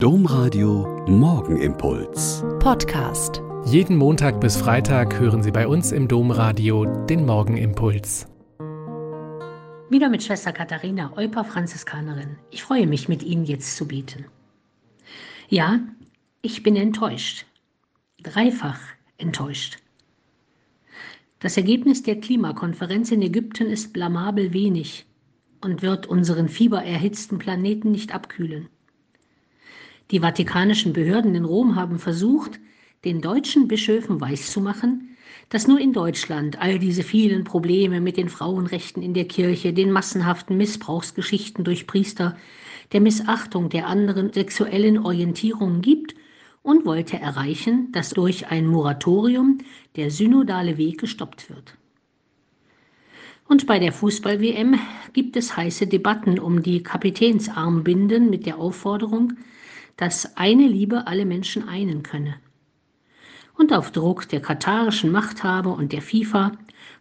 Domradio Morgenimpuls. Podcast. Jeden Montag bis Freitag hören Sie bei uns im Domradio den Morgenimpuls. Wieder mit Schwester Katharina, Euper Franziskanerin. Ich freue mich, mit Ihnen jetzt zu beten. Ja, ich bin enttäuscht. Dreifach enttäuscht. Das Ergebnis der Klimakonferenz in Ägypten ist blamabel wenig und wird unseren fiebererhitzten Planeten nicht abkühlen. Die vatikanischen Behörden in Rom haben versucht, den deutschen Bischöfen weiszumachen, dass nur in Deutschland all diese vielen Probleme mit den Frauenrechten in der Kirche, den massenhaften Missbrauchsgeschichten durch Priester, der Missachtung der anderen sexuellen Orientierungen gibt und wollte erreichen, dass durch ein Moratorium der synodale Weg gestoppt wird. Und bei der Fußball-WM gibt es heiße Debatten um die Kapitänsarmbinden mit der Aufforderung, dass eine Liebe alle Menschen einen könne. Und auf Druck der katarischen Machthaber und der FIFA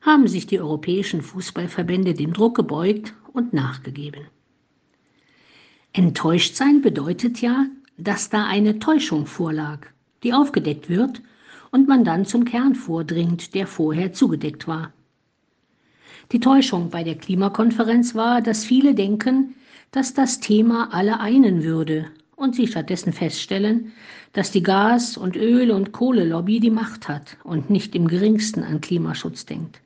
haben sich die europäischen Fußballverbände dem Druck gebeugt und nachgegeben. Enttäuscht sein bedeutet ja, dass da eine Täuschung vorlag, die aufgedeckt wird und man dann zum Kern vordringt, der vorher zugedeckt war. Die Täuschung bei der Klimakonferenz war, dass viele denken, dass das Thema alle einen würde und sie stattdessen feststellen, dass die Gas- und Öl- und Kohlelobby die Macht hat und nicht im geringsten an Klimaschutz denkt.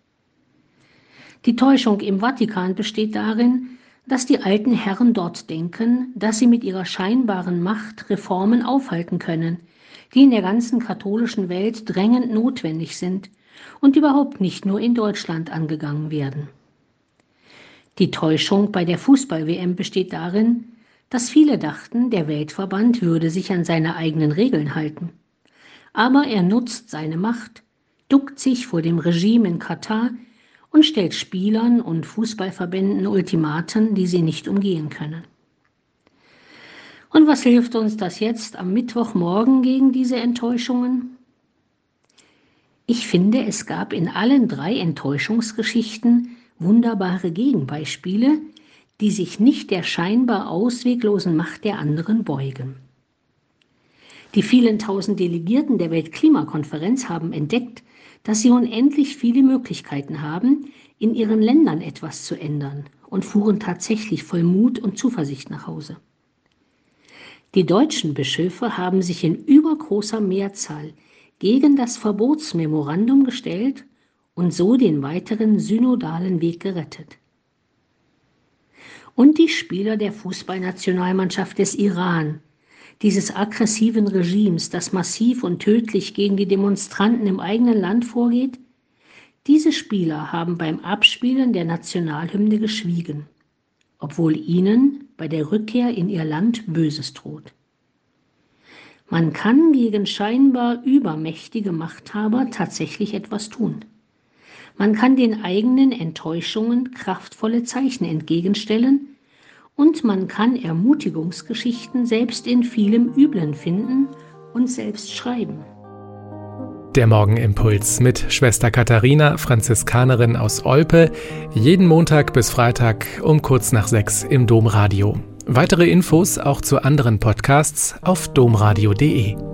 Die Täuschung im Vatikan besteht darin, dass die alten Herren dort denken, dass sie mit ihrer scheinbaren Macht Reformen aufhalten können, die in der ganzen katholischen Welt drängend notwendig sind und überhaupt nicht nur in Deutschland angegangen werden. Die Täuschung bei der Fußball-WM besteht darin, dass viele dachten, der Weltverband würde sich an seine eigenen Regeln halten. Aber er nutzt seine Macht, duckt sich vor dem Regime in Katar und stellt Spielern und Fußballverbänden Ultimaten, die sie nicht umgehen können. Und was hilft uns das jetzt am Mittwochmorgen gegen diese Enttäuschungen? Ich finde, es gab in allen drei Enttäuschungsgeschichten wunderbare Gegenbeispiele, die sich nicht der scheinbar ausweglosen Macht der anderen beugen. Die vielen tausend Delegierten der Weltklimakonferenz haben entdeckt, dass sie unendlich viele Möglichkeiten haben, in ihren Ländern etwas zu ändern und fuhren tatsächlich voll Mut und Zuversicht nach Hause. Die deutschen Bischöfe haben sich in übergroßer Mehrzahl gegen das Verbotsmemorandum gestellt und so den weiteren synodalen Weg gerettet und die Spieler der Fußballnationalmannschaft des Iran, dieses aggressiven Regimes, das massiv und tödlich gegen die Demonstranten im eigenen Land vorgeht, diese Spieler haben beim Abspielen der Nationalhymne geschwiegen, obwohl ihnen bei der Rückkehr in ihr Land Böses droht. Man kann gegen scheinbar übermächtige Machthaber tatsächlich etwas tun. Man kann den eigenen Enttäuschungen kraftvolle Zeichen entgegenstellen und man kann Ermutigungsgeschichten selbst in vielem Üblen finden und selbst schreiben. Der Morgenimpuls mit Schwester Katharina, Franziskanerin aus Olpe, jeden Montag bis Freitag um kurz nach sechs im Domradio. Weitere Infos auch zu anderen Podcasts auf domradio.de.